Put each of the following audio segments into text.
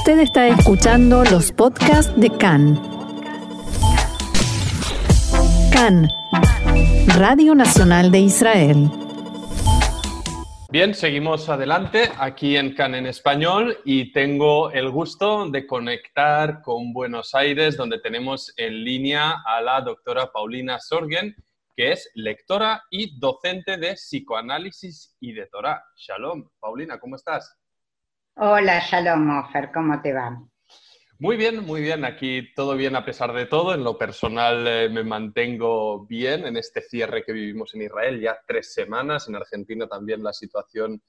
Usted está escuchando los podcasts de CAN. CAN, Radio Nacional de Israel. Bien, seguimos adelante aquí en CAN en español y tengo el gusto de conectar con Buenos Aires, donde tenemos en línea a la doctora Paulina Sorgen, que es lectora y docente de psicoanálisis y de Torah. Shalom, Paulina, ¿cómo estás? Hola, Shalom, Ofer, ¿cómo te va? Muy bien, muy bien. Aquí todo bien a pesar de todo. En lo personal eh, me mantengo bien en este cierre que vivimos en Israel, ya tres semanas. En Argentina también la situación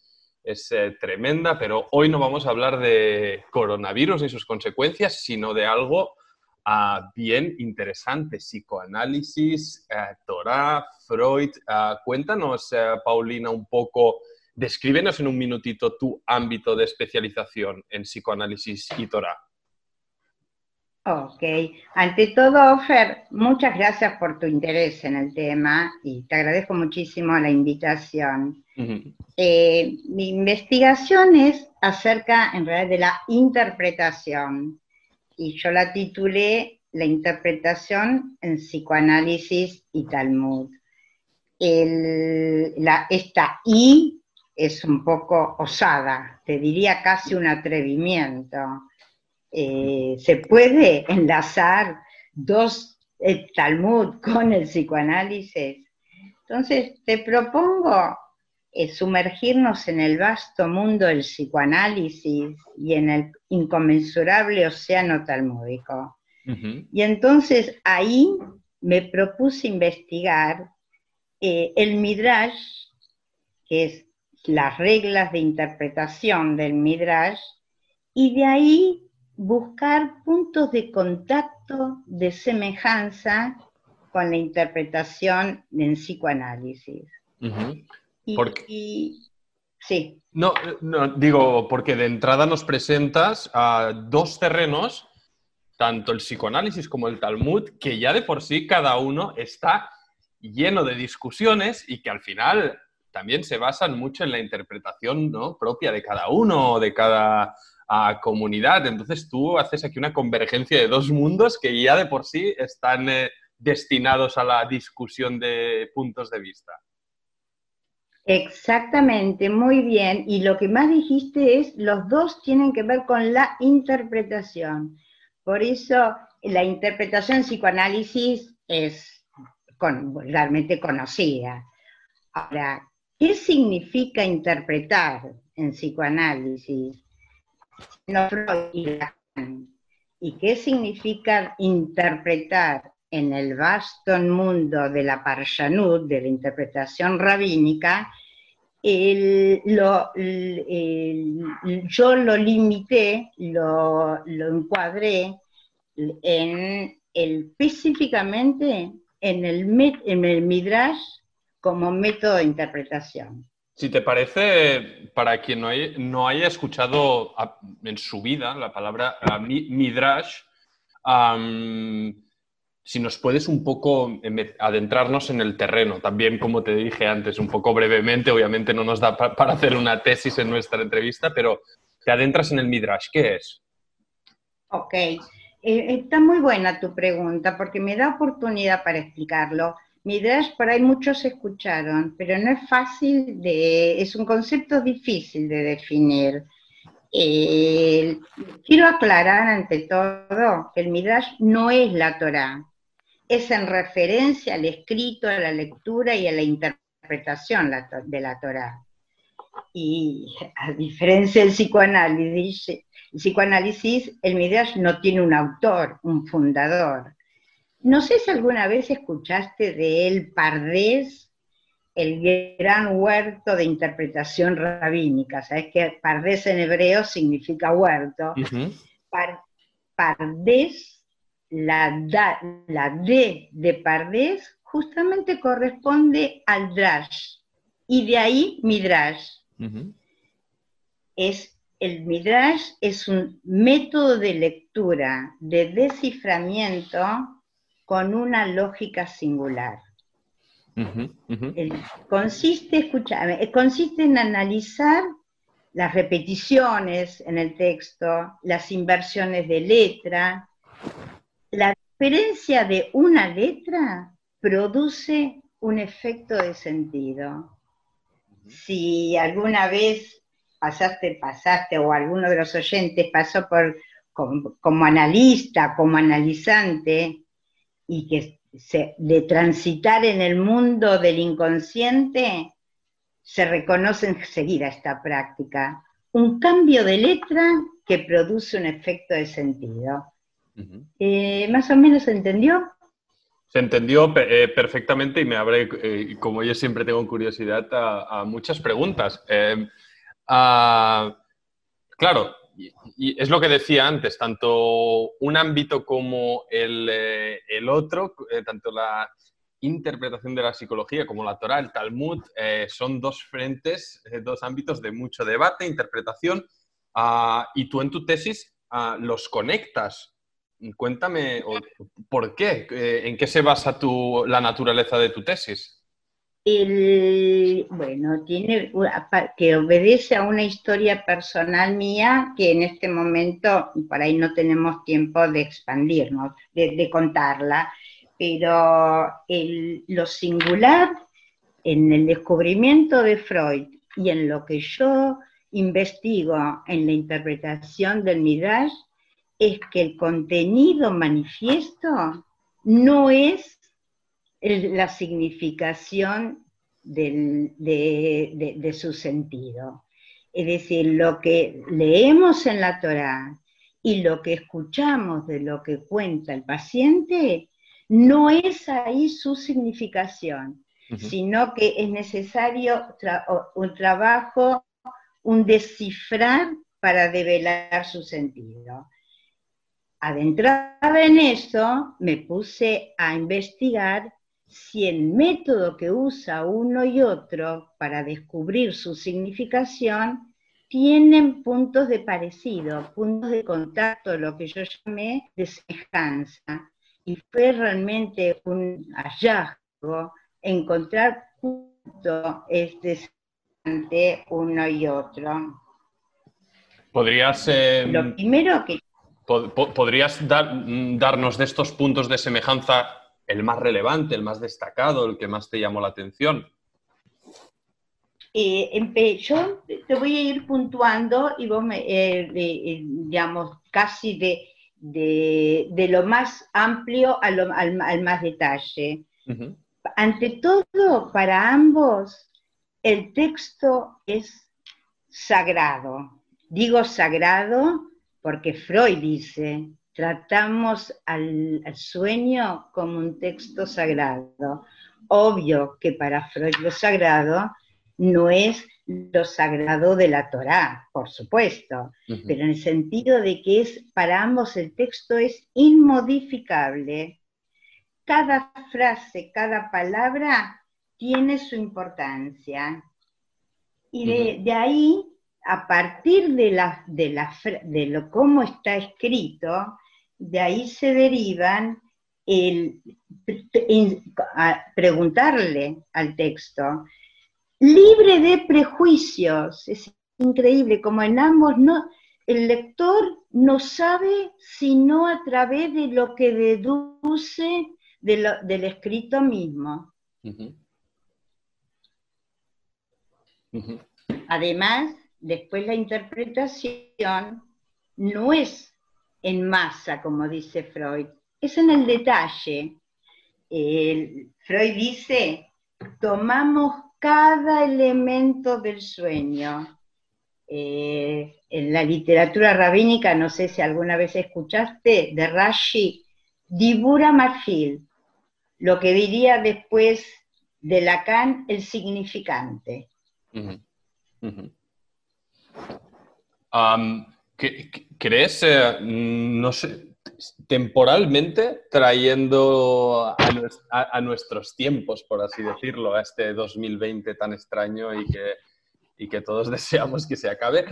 es eh, tremenda, pero hoy no vamos a hablar de coronavirus y sus consecuencias, sino de algo ah, bien interesante, psicoanálisis, eh, Torah, Freud. Ah, cuéntanos, Paulina, un poco Descríbenos en un minutito tu ámbito de especialización en psicoanálisis y Torah. Ok, ante todo, Ofer, muchas gracias por tu interés en el tema y te agradezco muchísimo la invitación. Eh, mi investigación es acerca, en realidad, de la interpretación y yo la titulé La interpretación en psicoanálisis y Talmud. la, esta I es un poco osada, te diría casi un atrevimiento. Eh, se puede enlazar dos el Talmud con el psicoanálisis. Entonces, te propongo eh, sumergirnos en el vasto mundo del psicoanálisis y en el inconmensurable océano talmúdico. Y entonces ahí me propuse investigar eh, el Midrash, que es las reglas de interpretación del Midrash y de ahí buscar puntos de contacto, de semejanza con la interpretación en psicoanálisis. y, sí. No, no, digo, porque de entrada nos presentas a dos terrenos, tanto el psicoanálisis como el Talmud, que ya de por sí cada uno está lleno de discusiones y que al final también se basan mucho en la interpretación propia de cada uno, de cada ah, comunidad. Entonces tú haces aquí una convergencia de dos mundos que ya de por sí están eh, destinados a la discusión de puntos de vista. Exactamente, muy bien. Y lo que más dijiste es, los dos tienen que ver con la interpretación. Por eso la interpretación psicoanálisis es realmente conocida. Ahora, ¿Qué significa interpretar en psicoanálisis? ¿Y qué significa interpretar en el vasto mundo de la Parshanut, de la interpretación rabínica? yo lo limité, lo, encuadré en específicamente en el, en el Midrash como método de interpretación. Si te parece, para quien no haya, escuchado en su vida la palabra midrash, si nos puedes un poco adentrarnos en el terreno, también como te dije antes, un poco brevemente, obviamente no nos da para hacer una tesis en nuestra entrevista, pero te adentras en el midrash, ¿qué es? Ok, eh, está muy buena tu pregunta porque me da oportunidad para explicarlo. Midrash por ahí muchos escucharon, pero no es fácil de, es un concepto difícil de definir. quiero aclarar ante todo que el Midrash no es la Torah, es en referencia al escrito, a la lectura y a la interpretación de la Torah. Y a diferencia del psicoanálisis, el psicoanálisis, el Midrash no tiene un autor, un fundador. No sé si alguna vez escuchaste de él Pardés, el gran huerto de interpretación rabínica. Sabes que Pardés en hebreo significa huerto. Pardés, la, la D de Pardés justamente corresponde al Drash. Y de ahí Midrash. es, el Midrash es un método de lectura, de desciframiento con una lógica singular. consiste, escúchame, consiste en analizar las repeticiones en el texto, las inversiones de letra. La diferencia de una letra produce un efecto de sentido. Si alguna vez pasaste, pasaste, o alguno de los oyentes pasó por como, analista, como analizante, y que de transitar en el mundo del inconsciente, se reconoce enseguida esta práctica. Un cambio de letra que produce un efecto de sentido. Eh, ¿Más o menos se entendió? Se entendió eh, perfectamente y me abre, eh, como yo siempre tengo curiosidad, a, muchas preguntas. claro, y, es lo que decía antes, tanto un ámbito como el, el otro, tanto la interpretación de la psicología como la Torah, el Talmud, eh, son dos frentes, eh, dos ámbitos de mucho debate, interpretación, ah, y tú en tu tesis ah, los conectas. Cuéntame, ¿por qué? Eh, ¿En qué se basa tu, la naturaleza de tu tesis? Bueno, tiene que obedece a una historia personal mía que en este momento por ahí no tenemos tiempo de expandirnos, de contarla pero lo singular en el descubrimiento de Freud y en lo que yo investigo en la interpretación del Midrash es que el contenido manifiesto no es la significación de, de, su sentido. Es decir, lo que leemos en la Torah y lo que escuchamos de lo que cuenta el paciente no es ahí su significación, sino que es necesario un trabajo, un descifrar para develar su sentido. Adentrada en eso, me puse a investigar si el método que usa uno y otro para descubrir su significación tienen puntos de parecido, puntos de contacto, lo que yo llamé de semejanza y fue realmente un hallazgo encontrar junto este uno y otro. ¿Podrías, em, Lo primero que... ¿Podrías darnos de estos puntos de semejanza el más relevante, el más destacado, el que más te llamó la atención? Eh, yo te voy a ir puntuando y vos me, eh, eh, digamos, casi de, de, lo más amplio al, más detalle. Ante todo, para ambos, el texto es sagrado. Digo sagrado porque Freud dice, tratamos al, al, sueño como un texto sagrado. Obvio que para Freud lo sagrado no es lo sagrado de la Torá, por supuesto, pero en el sentido de que es para ambos el texto es inmodificable. Cada frase, cada palabra tiene su importancia. Y de, ahí, a partir de, la, de, la, de lo cómo está escrito, de ahí se derivan el, preguntarle al texto, libre de prejuicios. Es increíble, como en ambos no, el lector no sabe sino a través de lo que deduce del escrito mismo. Además, después la interpretación no es en masa, como dice Freud, es en el detalle. Freud dice, tomamos cada elemento del sueño. Eh, en la literatura rabínica, no sé si alguna vez escuchaste, de Rashi, Dibura Marfil, lo que diría después de Lacan el significante. ¿Crees, eh, no sé, temporalmente trayendo a, nuestros tiempos, por así decirlo, a este 2020 tan extraño y que, y que todos deseamos que se acabe.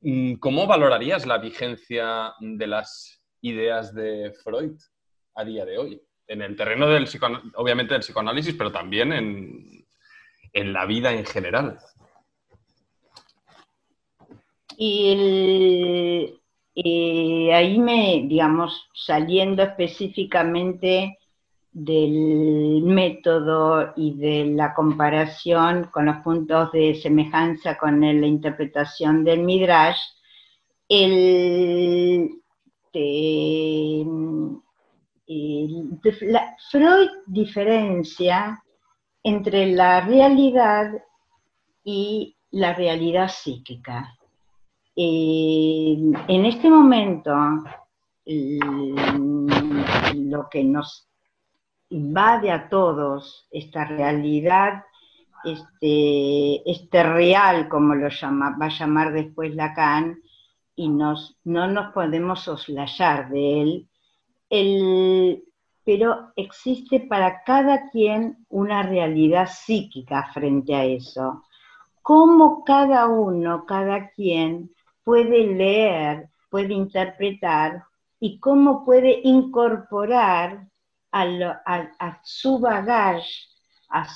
Mm, ¿Cómo valorarías la vigencia de las ideas de Freud a día de hoy? En el terreno del obviamente del psicoanálisis, pero también en, en la vida en general. Y ahí me, digamos, saliendo específicamente del método y de la comparación con los puntos de semejanza con la interpretación del Midrash, el, Freud diferencia entre la realidad y la realidad psíquica. En este momento, lo que nos invade a todos esta realidad, este, este real, como lo llama, va a llamar después Lacan, y nos, no nos podemos soslayar de él, el, pero existe para cada quien una realidad psíquica frente a eso. Cómo cada uno, cada quien puede leer, puede interpretar y cómo puede incorporar a, su bagaje, a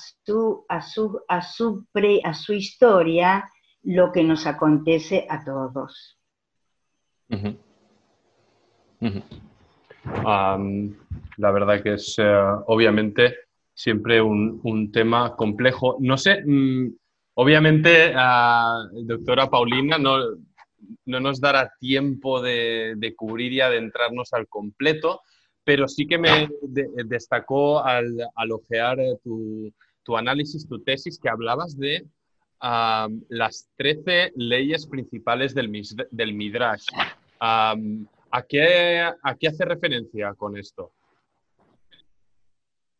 su, historia, lo que nos acontece a todos. la verdad que es eh, obviamente siempre un, tema complejo. No sé, mm, obviamente, doctora Paulina, no, no, nos dará tiempo de, cubrir y adentrarnos al completo, pero sí que me destacó al, ojear eh, tu, análisis, tu tesis, que hablabas de las 13 leyes principales del, del Midrash. ¿a, qué, ¿A qué hace referencia con esto?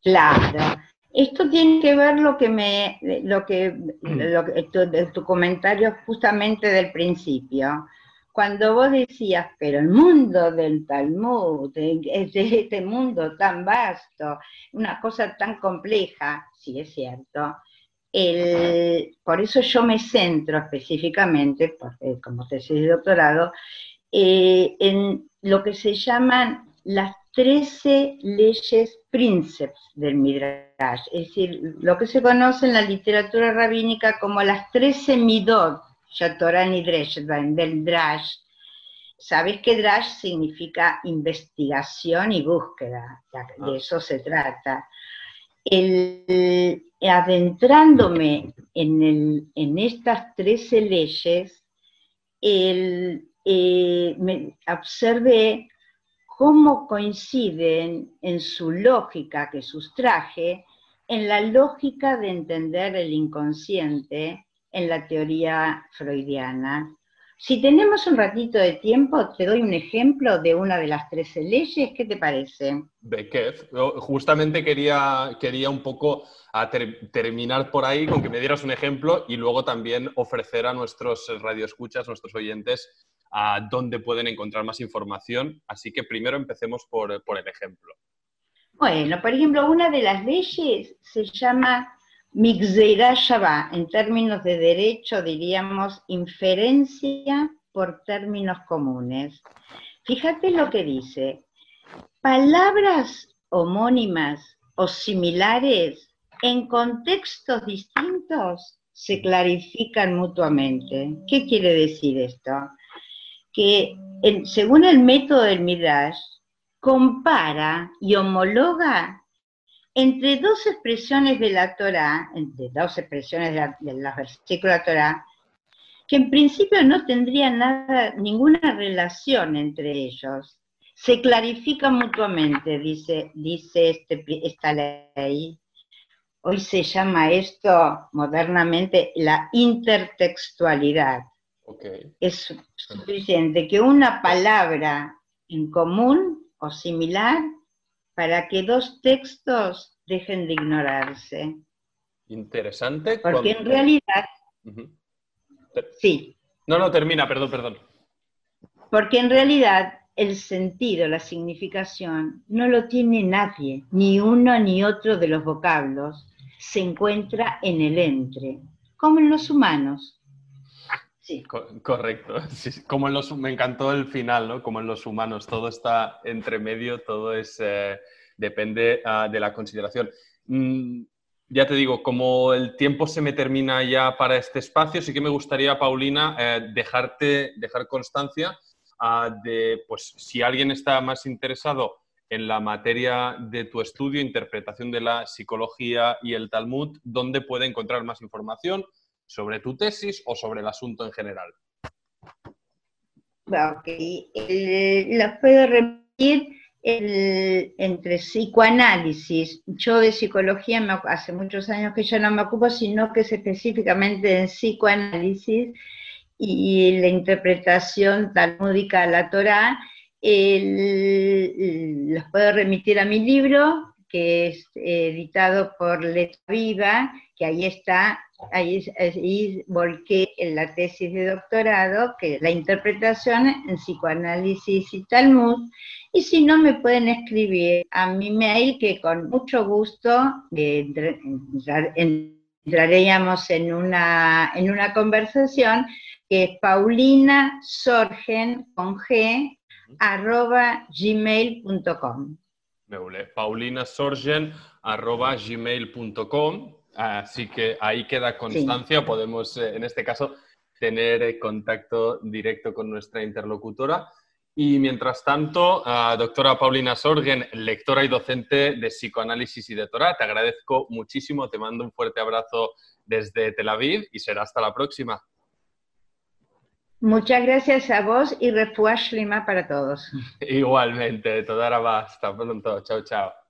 Claro. Esto tiene que ver lo que me, lo que, lo que tu, tu, comentario justamente del principio. Cuando vos decías, pero el mundo del Talmud, este mundo tan vasto, una cosa tan compleja, sí es cierto, por eso yo me centro específicamente, porque como tesis de doctorado, eh, en lo que se llaman las 13 leyes príncipes del Midrash, es decir, lo que se conoce en la literatura rabínica como las 13 midot, Torah y del Drash. Sabes que Drash significa investigación y búsqueda, de ah. eso se trata. El, adentrándome en, estas 13 leyes, el, eh, me observé cómo coinciden en su lógica que sustraje, en la lógica de entender el inconsciente en la teoría freudiana. Si tenemos un ratito de tiempo, te doy un ejemplo de una de las 13 leyes. ¿Qué te parece? Bekef, justamente quería, quería un poco terminar por ahí con que me dieras un ejemplo y luego también ofrecer a nuestros radioescuchas, nuestros oyentes, a dónde pueden encontrar más información. Así que primero empecemos por, por el ejemplo. Bueno, por ejemplo, una de las leyes se llama Migzeira Shabbat, en términos de derecho diríamos inferencia por términos comunes. Fíjate lo que dice. Palabras homónimas o similares en contextos distintos se clarifican mutuamente. ¿Qué quiere decir esto? Que según el método del Midrash, compara y homologa entre dos expresiones de la Torah, entre dos expresiones de, la, los versículos de la Torah, que en principio no tendrían nada, ninguna relación entre ellos, se clarifican mutuamente, dice, dice este, esta ley. Hoy se llama esto modernamente la intertextualidad. Es suficiente que una palabra en común o similar para que dos textos dejen de ignorarse. Interesante. Porque en realidad... Sí. No, no, termina, perdón, perdón. Porque en realidad el sentido, la significación, no lo tiene nadie, ni uno ni otro de los vocablos. Se encuentra en el entre, como en los humanos. Sí. correcto. como en los, me encantó el final, ¿no? Como en los humanos, todo está entre medio, todo es, eh, depende ah, de la consideración. Mm, ya te digo, como el tiempo se me termina ya para este espacio, sí que me gustaría, Paulina, eh, dejarte, dejar constancia ah, de, pues, si alguien está más interesado en la materia de tu estudio, interpretación de la psicología y el Talmud, ¿dónde puede encontrar más información sobre tu tesis o sobre el asunto en general? Ok, la puedo repetir entre psicoanálisis. Yo de psicología hace muchos años que ya no me ocupo, sino que es específicamente en psicoanálisis y la interpretación talmúdica de la Torah. los puedo remitir a mi libro, que es editado por Letra Viva, que ahí está, ahí, volqué en la tesis de doctorado, que es la interpretación en psicoanálisis y Talmud, y si no, me pueden escribir a mi mail que con mucho gusto eh, entraríamos en una, en una conversación que es Paulina Sorgen con G arroba gmail.com. Paulina Sorgen arroba gmail.com. Así que ahí queda constancia. Podemos, eh, en este caso, tener eh, contacto directo con nuestra interlocutora. Y mientras tanto, doctora Paulina Sorgen, lectora y docente de psicoanálisis y de Torah, te agradezco muchísimo, te mando un fuerte abrazo desde Tel Aviv y será hasta la próxima. Muchas gracias a vos y refuash lima para todos. Igualmente, toda. Hasta pronto. Chao, chao.